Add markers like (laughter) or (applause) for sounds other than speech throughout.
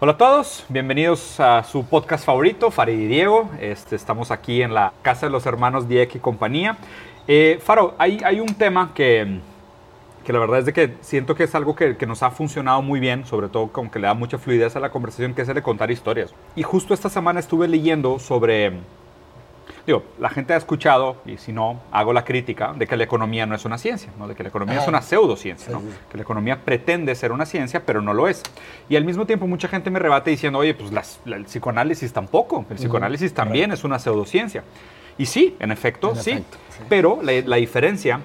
Hola a todos, bienvenidos a su podcast favorito, Farid y Diego. Este, estamos aquí en la casa de los hermanos Dieck y compañía. Eh, Faro, hay, hay un tema que, que la verdad es de que siento que es algo que, que, nos ha funcionado muy bien, sobre todo como que le da mucha fluidez a la conversación, que es el de contar historias. Y justo esta semana estuve leyendo sobre Digo, la gente ha escuchado, y si no, hago la crítica, de que la economía no es una ciencia, ¿no? de que la economía es una pseudociencia, ¿no? que la economía pretende ser una ciencia, pero no lo es. Y al mismo tiempo mucha gente me rebate diciendo, oye, pues las, la, el psicoanálisis tampoco, el psicoanálisis también es una pseudociencia. Y sí, en efecto, en sí, efecto, sí, pero la, la diferencia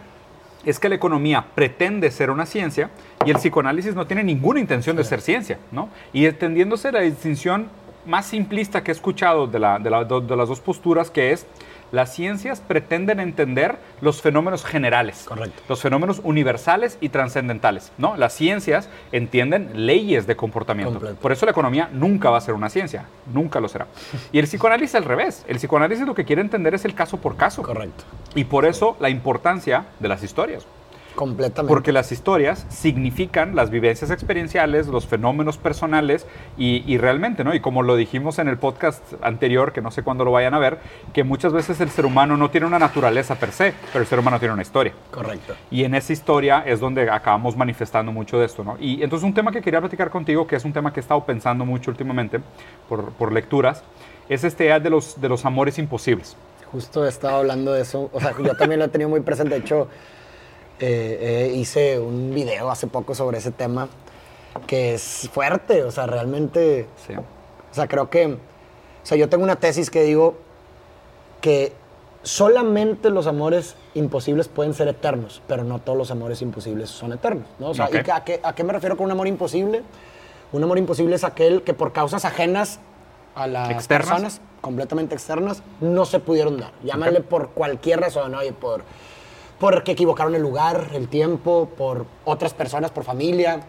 es que la economía pretende ser una ciencia y el psicoanálisis no tiene ninguna intención de ser ciencia, ¿no? Y extendiéndose la distinción más simplista que he escuchado de, la, de, la, de, las dos posturas, que es las ciencias pretenden entender los fenómenos generales, Correcto. los fenómenos universales y trascendentales. ¿no? Las ciencias entienden leyes de comportamiento. Completo. Por eso la economía nunca va a ser una ciencia, nunca lo será. Y el psicoanálisis al revés. El psicoanálisis lo que quiere entender es el caso por caso. Correcto. Y por eso la importancia de las historias. Completamente. Porque las historias significan las vivencias experienciales, los fenómenos personales y, y, realmente, ¿no? Y como lo dijimos en el podcast anterior, que no sé cuándo lo vayan a ver, que muchas veces el ser humano no tiene una naturaleza per se, pero el ser humano tiene una historia. Correcto. Y en esa historia es donde acabamos manifestando mucho de esto, ¿no? Y entonces un tema que quería platicar contigo, que es un tema que he estado pensando mucho últimamente por, por lecturas, es este de los, de los amores imposibles. Justo he estado hablando de eso, o sea, yo también lo he tenido muy presente, de hecho eh, eh, hice un video hace poco sobre ese tema que es fuerte, o sea, realmente, sí. o sea, creo que, o sea, yo tengo una tesis que digo que solamente los amores imposibles pueden ser eternos, pero no todos los amores imposibles son eternos, ¿no? O sea, okay. ¿y a, qué, ¿a qué me refiero con un amor imposible? Un amor imposible es aquel que por causas ajenas a las ¿Externas? personas, completamente externas, no se pudieron dar. Llámale okay. por cualquier razón, oye, por porque equivocaron el lugar, el tiempo, por otras personas, por familia,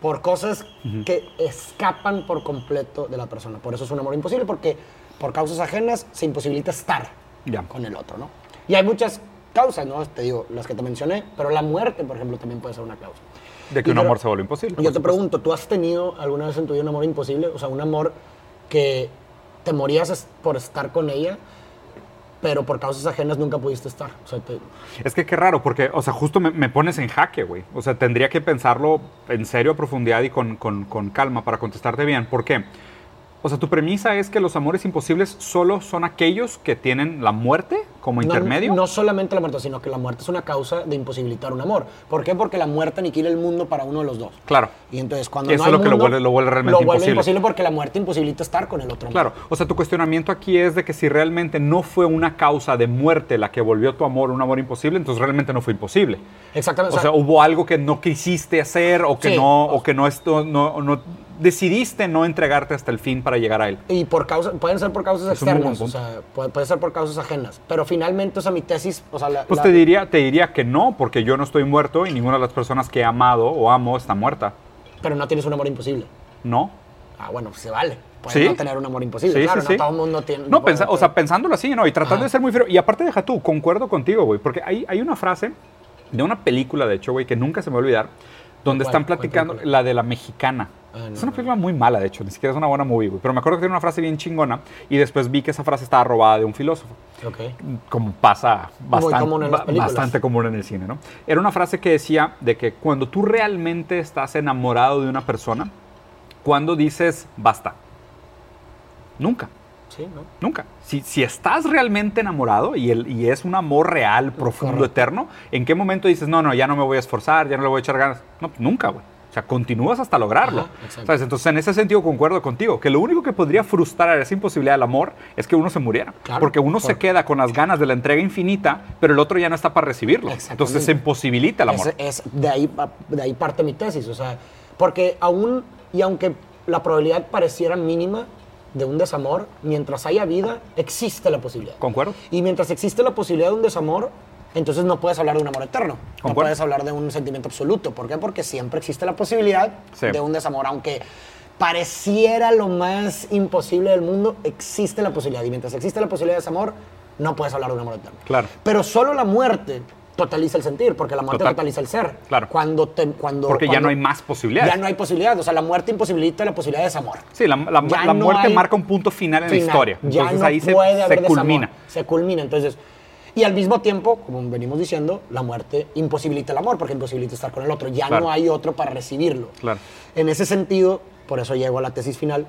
por cosas uh -huh. que escapan por completo de la persona. Por eso es un amor imposible, porque por causas ajenas se imposibilita estar yeah. con el otro, ¿no? Y hay muchas causas, ¿no? Te digo, las que te mencioné, pero la muerte, por ejemplo, también puede ser una causa. De que y un pero, amor se vuelve imposible. Yo te pregunto, ¿tú has tenido alguna vez en tu vida un amor imposible? O sea, un amor que te morías por estar con ella, pero por causas ajenas nunca pudiste estar. Es que qué raro, porque, o sea, justo me, pones en jaque, güey. O sea, tendría que pensarlo en serio, a profundidad y con, con, con, calma para contestarte bien. ¿Por qué? O sea, tu premisa es que los amores imposibles solo son aquellos que tienen la muerte como no, intermedio. No solamente la muerte, sino que la muerte es una causa de imposibilitar un amor. ¿Por qué? Porque la muerte aniquila el mundo para uno de los dos. Claro. Y entonces cuando Eso no hay es lo mundo, que lo vuelve, lo vuelve realmente lo vuelve imposible. porque la muerte imposibilita estar con el otro. Claro. O sea, tu cuestionamiento aquí es de que si realmente no fue una causa de muerte la que volvió tu amor un amor imposible, entonces realmente no fue imposible. Exactamente. O sea, hubo algo que no quisiste hacer o que Sí. no, o que no, esto, no, no decidiste no entregarte hasta el fin para llegar a él. Y por causa, pueden ser por causas Es externas, o sea, puede, puede ser por causas ajenas. Pero finalmente, o sea, mi tesis, o sea, la, Pues la- te diría, te diría que no, porque yo no estoy muerto y ninguna de las personas que he amado o amo está muerta. pero no tienes un amor imposible. No. Ah, bueno, pues se vale. Puedes Sí. no tener un amor imposible. Sí, claro, sí, no sí. todo el mundo tiene. No, pensa- o sea, pensándolo así, ¿no? Y tratando Ajá. de ser muy frío. Y aparte, deja tú, concuerdo contigo, güey, porque hay, hay una frase de una película, de hecho, güey, que nunca se me va a olvidar, donde están ¿Cuál platicando, la de la mexicana. Ah, no, es una no. película muy mala, de hecho, ni siquiera es una buena movie, güey. Pero me acuerdo que tiene una frase bien chingona y después vi que esa frase estaba robada de un filósofo Ok. como pasa bastante, común en bastante común en el cine, ¿no? Era una frase que decía de que cuando tú realmente estás enamorado de una persona, cuando dices basta? Nunca. Sí, ¿no? Nunca. Si, si estás realmente enamorado y, el, y es un amor real, profundo, Correcto. eterno, ¿en qué momento dices, no, no, ya no me voy a esforzar, ya no le voy a echar ganas? No, nunca, güey. O sea, continúas hasta lograrlo. Ajá. ¿Sabes? Entonces, en ese sentido, concuerdo contigo, que lo único que podría frustrar esa imposibilidad del amor es que uno se muriera. Claro, porque uno se queda con las ganas de la entrega infinita, pero el otro ya no está para recibirlo. Entonces, se imposibilita el amor. Es, es- de, ahí, de ahí parte mi tesis, o sea, porque aún, y aunque la probabilidad pareciera mínima de un desamor, mientras haya vida, existe la posibilidad. ¿Concuerdo? Y mientras existe la posibilidad de un desamor, entonces no puedes hablar de un amor eterno. No Concuerdo. puedes hablar de un sentimiento absoluto. ¿Por qué? Porque siempre existe la posibilidad Sí. de un desamor, aunque pareciera lo más imposible del mundo, existe la posibilidad. Y mientras existe la posibilidad de desamor, no puedes hablar de un amor eterno. Claro. Pero solo la muerte totaliza el sentir, porque la muerte Total. totaliza el ser. Claro. Cuando te, cuando, Porque ya cuando- no hay más posibilidades. Ya no hay posibilidad. O sea, la muerte imposibilita la posibilidad de desamor. Sí, la, la- Ya la no muerte hay marca un punto final en la final. historia. Ya Entonces no ahí se, puede se haber desamor. culmina. Se culmina. Entonces, y al mismo tiempo, como venimos diciendo, la muerte imposibilita el amor, porque imposibilita estar con el otro. Ya Claro. no hay otro para recibirlo. Claro. En ese sentido, por eso llego a la tesis final,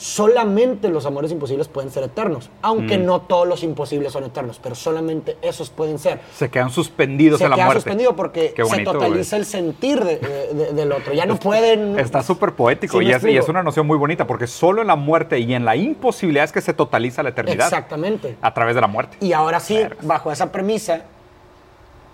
solamente los amores imposibles pueden ser eternos, aunque Mm. no todos los imposibles son eternos, pero solamente esos pueden ser. Se quedan suspendidos Se en la queda muerte. suspendido porque se totaliza el sentir de- de- de- del otro. Ya no pueden... Está súper poético ¿Sí me y, es, y explico? es una noción muy bonita porque solo en la muerte y en la imposibilidad es que se totaliza la eternidad Exactamente. a través de la muerte. Y ahora sí, Vergas. bajo esa premisa,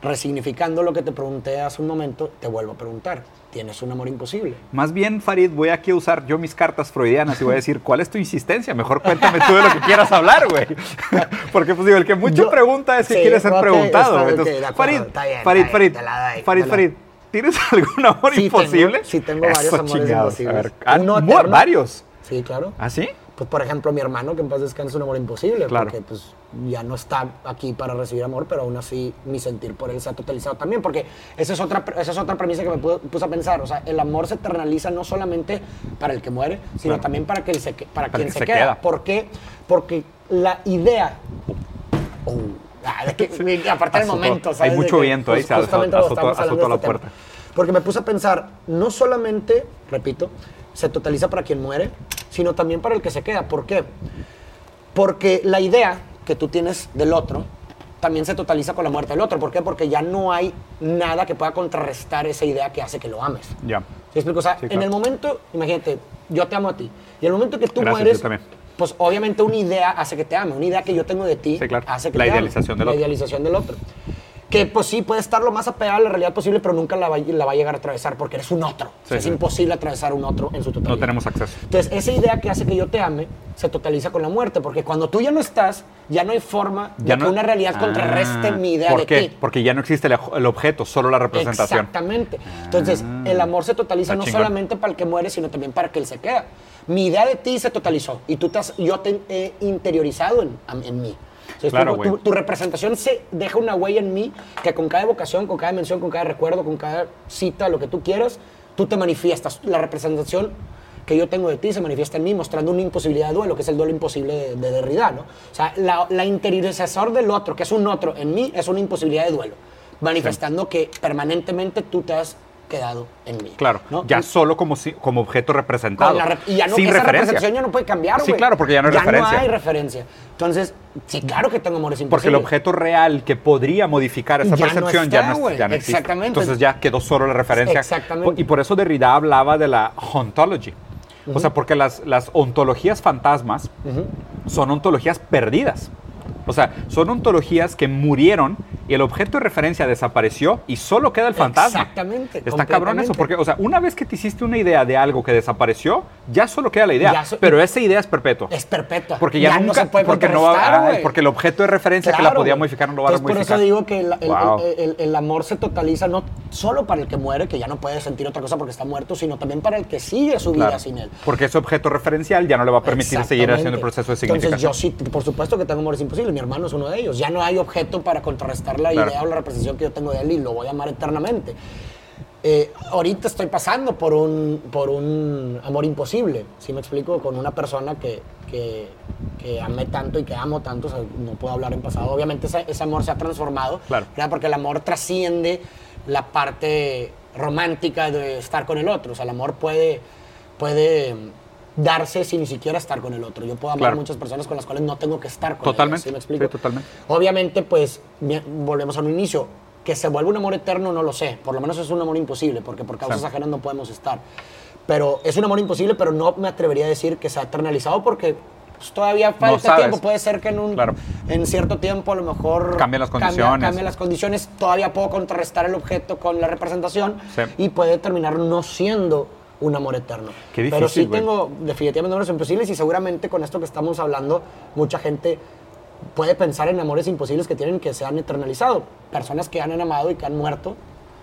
resignificando lo que te pregunté hace un momento, te vuelvo a preguntar, ¿tienes un amor imposible? Más bien, Farid, voy aquí a usar yo mis cartas freudianas y voy a decir, ¿cuál es tu insistencia? Mejor cuéntame tú de lo que quieras hablar, güey. (laughs) Porque, pues digo, el que mucho Yo- pregunta es que sí, quiere ser preguntado. está Entonces, ok, de acuerdo, Farid, está bien, Farid, está Farid, bien, doy, Farid, ¿tienes (laughs) algún amor Sí, tengo- imposible? sí, tengo varios amores chingados. imposibles. A ver, varios. Sí, claro. ¿Ah, sí? Pues, por ejemplo, mi hermano, que en paz descanse, es un amor imposible, Claro. porque pues, ya no está aquí para recibir amor, pero aún así mi sentir por él se ha totalizado también, porque esa es otra, esa es otra premisa que me pu- puse a pensar. O sea, el amor se eternaliza no solamente para el que muere, sino Claro. también para, que el se que- para, Para quien el se, que se queda. queda. ¿Por qué? Porque la idea... Oh, ah, que, (laughs) aparte del momento, Hay ¿sabes? De mucho que, viento ahí, pues, se azotó- azotó- la este puerta. Porque me puse a pensar, no solamente, repito, se totaliza para quien muere, sino también para el que se queda. ¿Por qué? Porque la idea que tú tienes del otro también se totaliza con la muerte del otro. ¿Por qué? Porque ya no hay nada que pueda contrarrestar esa idea que hace que lo ames. Ya. ¿Sí explico? O sea, Sí, en claro. el momento, imagínate, yo te amo a ti. Y en el momento que tú Gracias, mueres, yo también. pues obviamente una idea hace que te ame. Una idea que yo tengo de ti Sí, claro. hace que La te ame. idealización del La otro. idealización del otro. Que pues sí, puede estar lo más apegado a la realidad posible, pero nunca la va, la va a llegar a atravesar porque eres un otro. O sea, Sí, es sí. imposible atravesar un otro en su totalidad. No tenemos acceso. Entonces, esa idea que hace que yo te ame se totaliza con la muerte, porque cuando tú ya no estás, ya no hay forma Ya de que una realidad Ah, contrarreste mi idea ¿Por de qué? ti. Porque ya no existe el, objeto, solo la representación. Exactamente. Entonces, el amor se totaliza no chingón. solamente para el que muere, sino también para el que él se queda. Mi idea de ti se totalizó y tú te has- yo te he interiorizado en, en mí. Claro, tu- tu, güey. tu representación se deja una huella en mí que con cada evocación, con cada mención, con cada recuerdo, con cada cita, lo que tú quieras, tú te manifiestas. La representación que yo tengo de ti se manifiesta en mí mostrando una imposibilidad de duelo, que es el duelo imposible de, de Derrida, ¿no? O sea, la, la interiorización del otro, que es un otro en mí, es una imposibilidad de duelo, manifestando que permanentemente tú te has quedado en mí. Claro, ¿no? ya Y- solo como, si- como objeto representado. rep- y ya no, sin esa referencia. representación ya no puede cambiar, Sí, claro, porque ya no hay referencia. no hay referencia. Entonces, sí, claro que tengo amores Porque el imposibles. objeto real que podría modificar esa Ya no percepción ya, no, ya no existe. Exactamente. Entonces ya quedó solo la referencia. Exactamente. Y por eso Derrida hablaba de la ontology. O sea, porque las, las ontologías fantasmas son ontologías perdidas. O sea, son ontologías que murieron y el objeto de referencia desapareció y solo queda el fantasma. Exactamente, Está cabrón eso, porque, o sea, una vez que te hiciste una idea de algo que desapareció, ya solo queda la idea. Ya so- pero esa idea es perpetua. Es perpetua. Porque ya, no nunca, se puede porque no va, ay, porque el objeto de referencia que la Claro, podía modificar no lo va a Entonces, modificar. Por eso digo que el, el- Wow. el- el- amor se totaliza no solo para el que muere, que ya no puede sentir otra cosa porque está muerto, sino también para el que sigue su vida Claro. sin él. Porque ese objeto referencial ya no le va a permitir seguir haciendo el proceso de Entonces significación. yo sí, por supuesto que tengo amores imposibles, mi hermano es uno de ellos. Ya no hay objeto para contrarrestar la Claro. idea o la representación que yo tengo de él y lo voy a amar eternamente. Eh, ahorita estoy pasando por un, por un amor imposible, ¿sí me explico? Con una persona que, que, que amé tanto y que amo tanto, o sea, no puedo hablar en pasado. Obviamente ese, ese amor se ha transformado, Claro. ¿verdad? porque el amor trasciende la parte romántica de estar con el otro. O sea, el amor puede, puede darse sin ni siquiera estar con el otro. Yo puedo amar Claro. a muchas personas con las cuales no tengo que estar con Totalmente, ellas, ¿sí me explico? sí, totalmente. Obviamente, pues, volvemos a un inicio. Que se vuelva un amor eterno, no lo sé. Por lo menos es un amor imposible, porque por causas Sí. ajenas no podemos estar. Pero es un amor imposible, pero no me atrevería a decir que se ha eternalizado porque pues, todavía falta sabes. tiempo. Puede ser que en, un, Claro. en cierto tiempo a lo mejor Cambian las cambia- condiciones. Cambian las condiciones. Todavía puedo contrarrestar el objeto con la representación Sí. y puede terminar no siendo un amor eterno. Qué Pero sí difícil, güey. tengo definitivamente amores imposibles y seguramente con esto que estamos hablando, mucha gente puede pensar en amores imposibles que tienen que se han eternalizado. Personas que han amado y que han muerto,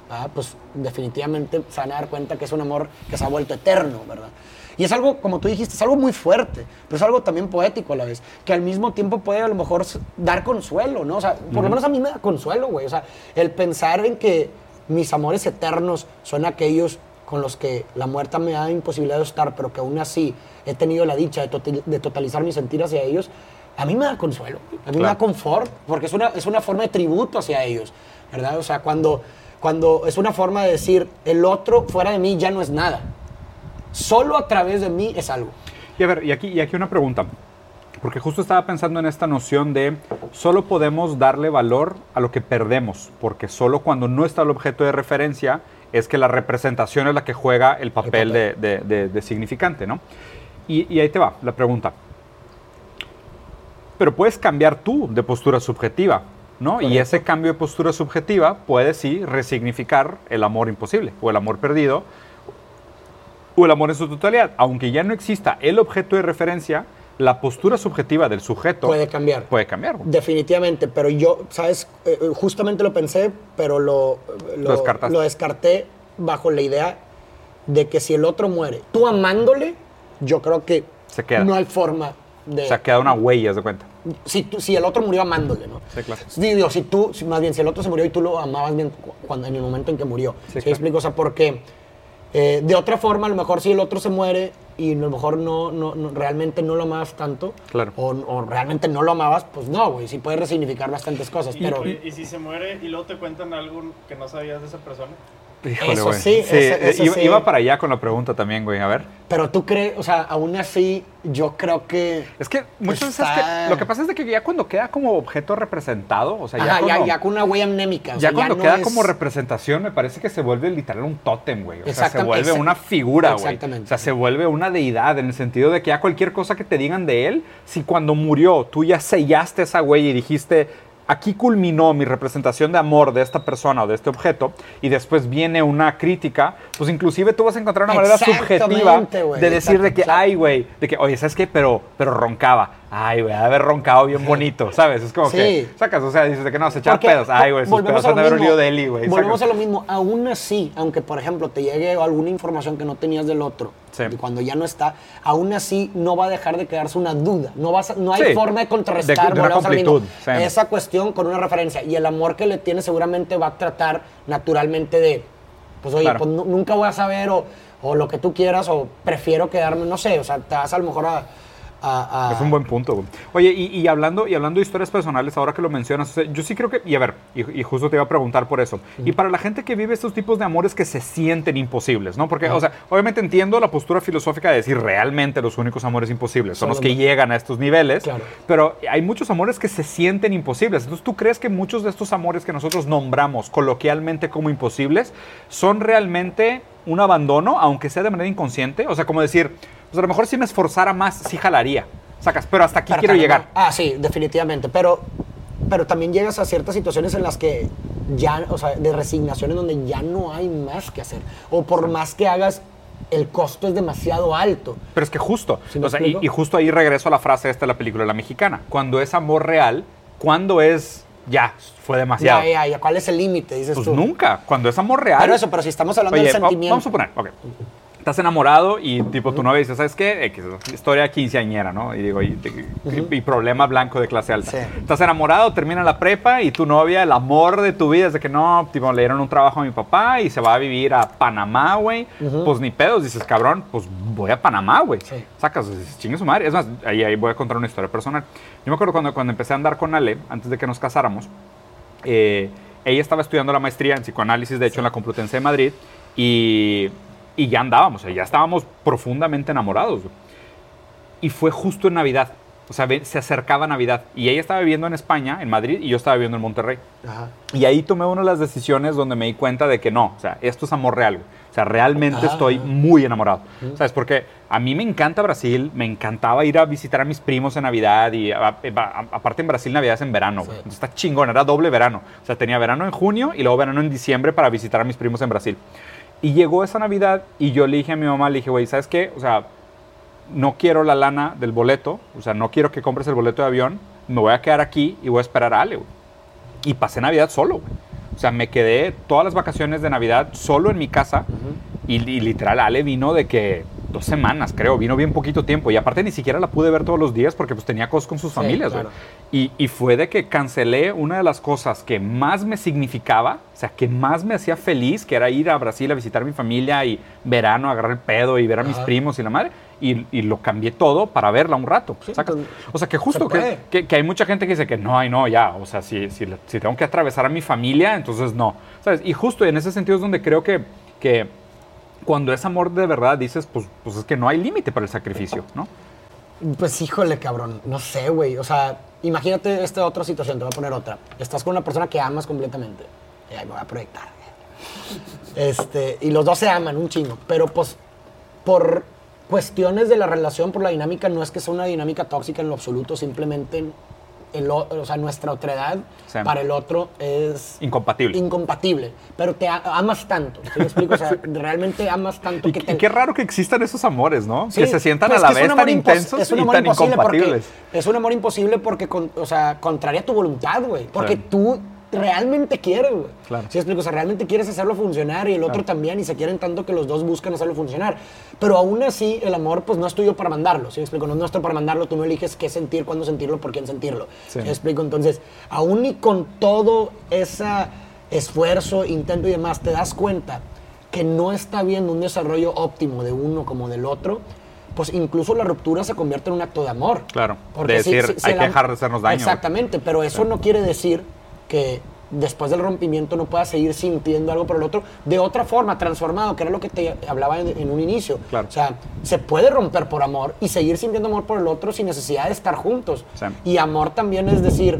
ah, pues definitivamente se van a dar cuenta que es un amor que se ha vuelto eterno, ¿verdad? Y es algo, como tú dijiste, es algo muy fuerte, pero es algo también poético a la vez, que al mismo tiempo puede a lo mejor dar consuelo, ¿no? O sea, por lo menos a mí me da consuelo, güey. O sea, el pensar en que mis amores eternos son aquellos con los que la muerte me ha imposibilitado estar, pero que aún así he tenido la dicha de, total- de totalizar mi sentir hacia ellos, a mí me da consuelo, a mí me da confort, porque es una, es una forma de tributo hacia ellos, ¿verdad? O sea, cuando, cuando es una forma de decir, el otro fuera de mí ya no es nada, solo a través de mí es algo. Y a ver, y aquí, y aquí una pregunta. Porque justo estaba pensando en esta noción de solo podemos darle valor a lo que perdemos, porque solo cuando no está el objeto de referencia es que la representación es la que juega el papel, papel. De, de- de- de significante, ¿no? Y, y ahí te va la pregunta. Pero puedes cambiar tú de postura subjetiva, ¿no? Y ese cambio de postura subjetiva puede sí resignificar el amor imposible o el amor perdido o el amor en su totalidad. Aunque ya no exista el objeto de referencia, la postura subjetiva del sujeto Puede cambiar. puede cambiar. Definitivamente, pero yo, ¿sabes? Eh, eh, justamente lo pensé, pero lo, Lo descartaste. lo descarté bajo la idea de que si el otro muere, tú amándole, yo creo que Se queda. no hay forma de... O sea, queda una huella, de cuenta. si, tú- si el otro murió amándole, ¿no? Sí, claro. Digo, si tú, más bien, si el otro se murió y tú lo amabas bien cu- cuando, en el momento en que murió. Sí, ¿Sí, claro. explico? O sea, porque eh, de otra forma, a lo mejor si el otro se muere y a lo mejor no, no, no- realmente no lo amabas tanto, Claro. o, o realmente no lo amabas, pues no, güey, sí puede resignificar bastantes cosas, Y, pero... y- y si se muere y luego te cuentan algo que no sabías de esa persona. Híjole, Eso sí, eso- eso iba, sí. iba para allá con la pregunta también, güey. A ver. Pero tú crees, o sea, aún así, yo creo que... Es que muchas veces que- lo que pasa es de que ya cuando queda como objeto representado, o sea, ya, Ajá, ya, con una huella anémica. o ya sea, cuando no queda es- como representación, me parece que se vuelve literal un tótem, güey. O sea, se vuelve una figura, güey. exactamente. O sea, se vuelve una deidad en el sentido de que ya cualquier cosa que te digan de él, si cuando murió tú ya sellaste esa huella y dijiste, aquí culminó mi representación de amor de esta persona o de este objeto, y después viene una crítica, pues inclusive tú vas a encontrar una manera subjetiva güey, de decir de que, ay, güey, de que, oye, ¿sabes qué? Pero, pero roncaba. Ay, güey, haber roncado bien bonito, ¿sabes? Es como Sí. que, sacas, o sea, dices de que no, se echaba pedos. Ay, güey, sus volvemos pedos a han lo de haber mismo. olido de Eli, güey. Volvemos a lo mismo. Aún así, aunque por ejemplo te llegue alguna información que no tenías del otro, Sí. y cuando ya no está, aún así no va a dejar de quedarse una duda. No, vas a- no hay Sí. forma de contrarrestar De- de una mismo, esa cuestión con una referencia. Y el amor que le tiene seguramente va a tratar naturalmente de, pues oye, Claro. pues, nu- nunca voy a saber o, o lo que tú quieras o prefiero quedarme, no sé, o sea, te vas a lo mejor a... a- a- Es un buen punto. Oye, y, y hablando, y hablando de historias personales, ahora que lo mencionas, o sea, yo sí creo que, y a ver, y, y justo te iba a preguntar por eso, y para la gente que vive estos tipos de amores que se sienten imposibles, ¿no? Porque, o sea, obviamente entiendo la postura filosófica de decir realmente los únicos amores imposibles son los que llegan a estos niveles, Claro. pero hay muchos amores que se sienten imposibles. Entonces, ¿tú crees que muchos de estos amores que nosotros nombramos coloquialmente como imposibles son realmente un abandono, aunque sea de manera inconsciente? O sea, como decir, pues a lo mejor si me esforzara más, sí jalaría. Sacas, pero hasta aquí Pero quiero llegar. no- Ah, sí, definitivamente. Pero, pero también llegas a ciertas situaciones en las que ya, o sea, de resignación en donde ya no hay más que hacer. O por más que hagas, el costo es demasiado alto. Pero es que justo, ¿Sí me o sea, y, explico? y justo ahí regreso a la frase esta de la película La Mexicana. Cuando es amor real, cuando es ya, fue demasiado. Ya, ya, ya. ¿Cuál es el límite? Dices Pues tú. nunca, cuando es amor real. Pero eso, pero si estamos hablando Oye, del sentimiento. vamos a suponer, ok. Estás enamorado y tipo tu novia dice, ¿sabes qué? X, historia quinceañera, ¿no? Y digo, y problema blanco de clase alta. Sí. Estás enamorado, termina la prepa y tu novia, el amor de tu vida es de que no, tipo, le dieron un trabajo a mi papá y se va a vivir a Panamá, güey. Pues ni pedos, dices, cabrón, pues voy a Panamá, güey. Sí. Sacas, dices, chingue su madre. Es más, ahí, ahí voy a contar una historia personal. Yo me acuerdo cuando, cuando empecé a andar con Ale, antes de que nos casáramos, eh, ella estaba estudiando la maestría en psicoanálisis, de hecho, en la Complutense de Madrid, y, y ya andábamos, o sea, ya estábamos profundamente enamorados. Y fue justo en Navidad, o sea, se acercaba Navidad, y ella estaba viviendo en España, en Madrid, y yo estaba viviendo en Monterrey. Ajá. Y ahí tomé una de las decisiones donde me di cuenta de que no, o sea, esto es amor real. O sea, realmente Ah. estoy muy enamorado. ¿Sabes? Porque a mí me encanta Brasil, me encantaba ir a visitar a mis primos en Navidad y a- a- a- aparte en Brasil Navidad es en verano. Sí. Entonces está chingón, era doble verano. O sea, tenía verano en junio y luego verano en diciembre para visitar a mis primos en Brasil. Y llegó esa Navidad y yo le dije a mi mamá, le dije, güey, ¿sabes qué? O sea, no quiero la lana del boleto, o sea, no quiero que compres el boleto de avión, me voy a quedar aquí y voy a esperar a Ale, güey. Y pasé Navidad solo, güey. O sea, me quedé todas las vacaciones de Navidad solo en mi casa y, y literal Ale vino de que dos semanas, creo. Vino bien poquito tiempo. Y aparte ni siquiera la pude ver todos los días porque pues tenía cosas con sus Sí, familias, claro. Y, y fue de que cancelé una de las cosas que más me significaba, o sea, que más me hacía feliz, que era ir a Brasil a visitar a mi familia y verano, agarrar el pedo y ver a mis Ajá. primos y la madre. Y, y lo cambié todo para verla un rato. Sí, o sea, que justo se que, que, que hay mucha gente que dice que no, ay, no, ya. O sea, si, si, si tengo que atravesar a mi familia, entonces no. ¿Sabes? Y justo en ese sentido es donde creo que, que cuando es amor de verdad dices, pues, pues es que no hay límite para el sacrificio, ¿no? Pues híjole, cabrón. No sé, güey. O sea, imagínate esta otra situación, te voy a poner otra. Estás con una persona que amas completamente. Y ahí me voy a proyectar. Este, y los dos se aman un chingo. Pero pues, por cuestiones de la relación, por la dinámica, no es que sea una dinámica tóxica en lo absoluto, simplemente el, o sea, nuestra otredad Sí. para el otro es Incompatible. incompatible. Pero te a- amas tanto. ¿Sí me explico? O sea, (laughs) realmente amas tanto Y, que y te... qué raro que existan esos amores, ¿no? que se sientan pues a la vez tan intensos es un y tan imposible porque- incompatibles. es un amor imposible porque, con- o sea, contraria tu voluntad, güey. Porque tú realmente quieres, güey. Claro. ¿Sí explico? O sea, realmente quieres hacerlo funcionar y el otro Claro. también y se quieren tanto que los dos buscan hacerlo funcionar. Pero aún así, el amor, pues no es tuyo para mandarlo. ¿Sí explico? No es nuestro para mandarlo. Tú no eliges qué sentir, cuándo sentirlo, por quién sentirlo. Sí. ¿Sí explico? Entonces, aún y con todo ese esfuerzo, intento y demás, te das cuenta que no está viendo un desarrollo óptimo de uno como del otro, pues incluso la ruptura se convierte en un acto de amor. Claro, de decir, hay que dejar de hacernos daño. Exactamente, pero eso no quiere decir que después del rompimiento no puedas seguir sintiendo algo por el otro de otra forma, transformado, que era lo que te hablaba en, en un inicio. Claro. O sea, se puede romper por amor y seguir sintiendo amor por el otro sin necesidad de estar juntos. Sí. Y amor también es decir,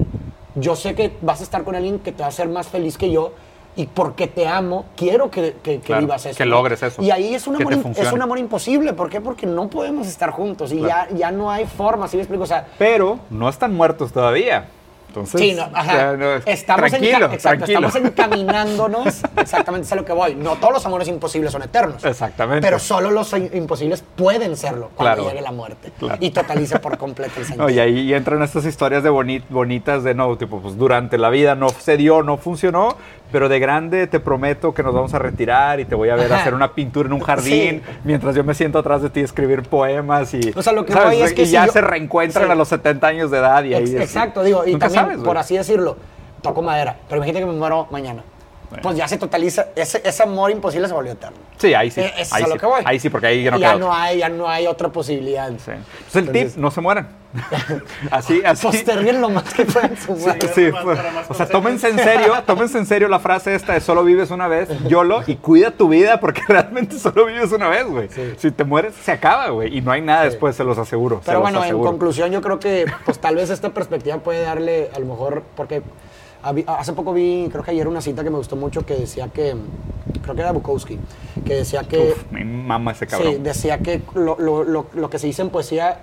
yo sé que vas a estar con alguien que te va a hacer más feliz que yo y porque te amo, quiero que, que, que Claro, vivas eso. que logres eso, Y ahí es un, amor, es un amor imposible. ¿Por qué? Porque no podemos estar juntos y Claro. ya, ya no hay forma, ¿sí me explico? O sea, Pero no están muertos todavía. Entonces, Sí, no, ajá. o sea, no, estamos, tranquilo, enca- exacto, estamos encaminándonos, (laughs) exactamente es a lo que voy. No todos los amores imposibles son eternos. Exactamente. Pero solo los imposibles pueden serlo cuando Claro. llegue la muerte. Claro. Y totalice por completo el sentido. (laughs) No, y ahí entran estas historias de boni- bonitas de no, tipo, pues durante la vida no se dio, no funcionó, pero de grande te prometo que nos vamos a retirar y te voy a ver Ajá. hacer una pintura en un jardín Sí. mientras yo me siento atrás de ti a escribir poemas y, O sea, lo que ¿sabes? voy es que y si ya yo- se reencuentran Sí. a los 70 años de edad y ahí Ex- es- Exacto, digo, y también, sabes, por así decirlo, toco madera, pero imagínate que me muero mañana. Pues ya se totaliza, ese, ese amor imposible se volvió eterno. Sí, ahí sí. Eh, eso es ahí, a lo sí. que voy. ahí sí, porque ahí ya no ya no hay, ya no hay otra posibilidad. Sí. Pues el Entonces- tip, no se mueran. (laughs) así, así. Posterguen lo más que puedan su Sí, sí, más o sea, tómense en serio, (laughs) tómense en serio la frase esta de solo vives una vez, YOLO, y cuida tu vida porque (laughs) realmente solo vives una vez, güey. Sí. Si te mueres, se acaba, güey, y no hay nada después, se los aseguro. se Pero bueno, en conclusión, yo creo que pues tal vez esta perspectiva puede darle, a lo mejor, porque hace poco vi, creo que ayer una cita que me gustó mucho que decía que, creo que era Bukowski, que decía que, Uf, me mama ese cabrón. sí, decía que lo, lo- lo- lo que se dice en poesía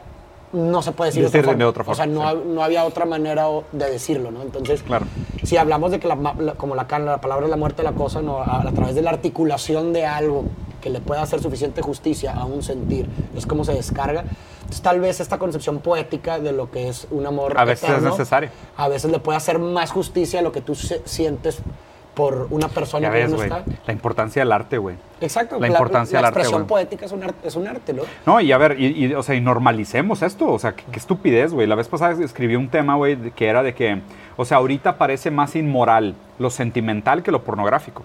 no se puede decir, Decir de, otra forma. O sea, no, sí. ha- no había otra manera de decirlo, ¿no? Entonces, Claro. si hablamos de que la, la- como la, la palabra es la muerte de la cosa, no, a, a través de la articulación de algo que le pueda hacer suficiente justicia a un sentir, es como se descarga. Entonces, tal vez esta concepción poética de lo que es un amor A veces es necesario. A veces le puede hacer más justicia a lo que tú sientes por una persona Ya que ves, no güey, está. la importancia del arte, güey. Exacto. La importancia la, del arte, expresión güey. poética es un, arte, es un arte, ¿no? No, y a ver, y, y, o sea, y normalicemos esto, o sea, qué, qué estupidez, güey. La vez pasada escribí un tema, güey, de- que era de que, o sea, ahorita parece más inmoral lo sentimental que lo pornográfico.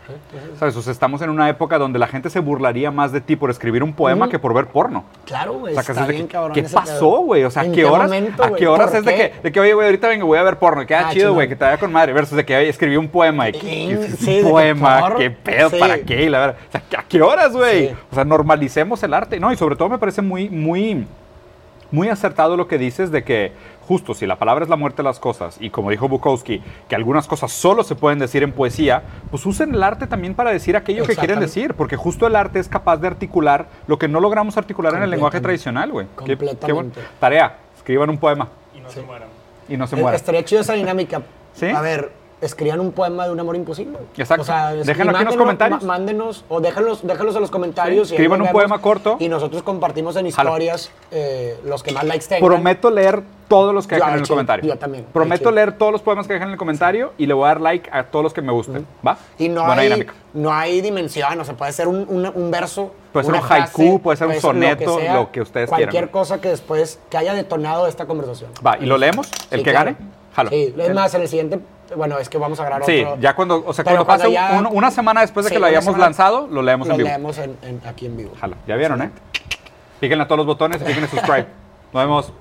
¿Sabes? O sea, estamos en una época donde la gente se burlaría más de ti por escribir un poema que por ver porno. Claro, güey. O sea, está es de bien que, cabrón ¿Qué pasó, güey? O sea, ¿En ¿qué horas, momento, ¿a qué horas ¿Por es de qué? que, de que, oye, güey, ahorita vengo, voy a ver porno? Queda Ah, chido, güey, que te vaya con madre. Versus de que oye, escribí un poema. y ¿Qué, Sí, qué- sí, qué de que poema? ¿Qué pedo? ¿Para qué? Y la verdad, o sea, ¿a qué horas, güey? Sí. O sea, normalicemos el arte. No, y sobre todo me parece muy, muy, muy acertado lo que dices de que justo si la palabra es la muerte de las cosas y como dijo Bukowski, que algunas cosas solo se pueden decir en poesía, pues usen el arte también para decir aquello que quieren decir, porque justo el arte es capaz de articular lo que no logramos articular en el lenguaje Completamente. tradicional, güey. Qué- qué Completamente. bueno. Tarea, escriban un poema Y no se mueran. y no se mueran. Estaría chido esa dinámica. ¿Sí? A ver, escriban un poema de un amor imposible. Exacto. O sea, es- Déjenlo y aquí en los comentarios. Mándenos, o déjenlos, déjenlos en los comentarios. Sí, escriban un poema corto. Y nosotros compartimos en historias eh, los que más likes tengan. Prometo leer todos los que dejan en el comentario. yo también, Prometo leer todos los poemas que dejan en el comentario y le voy a dar like a todos los que me gusten. ¿Va? Y no Buena hay, dinámica. no hay dimensión, o sea, puede ser un, un- un verso. Puede ser un haiku, frase, puede ser un soneto, lo que ustedes Cualquier quieran. cosa que después, que haya detonado esta conversación. Va, ¿y lo leemos? ¿El Sí, que claro. gane? Jalo. Sí, es más, en el siguiente, bueno, es que vamos a grabar Sí, otro. ya cuando, o sea, cuando pase cuando ya- un- una semana después de Sí, que lo hayamos semana- lanzado, lo leemos Lo en vivo. leemos en- en- aquí en vivo. Jalo. Ya vieron, ¿eh? Píquenle a todos los botones y píquenle subscribe. (laughs) Nos vemos.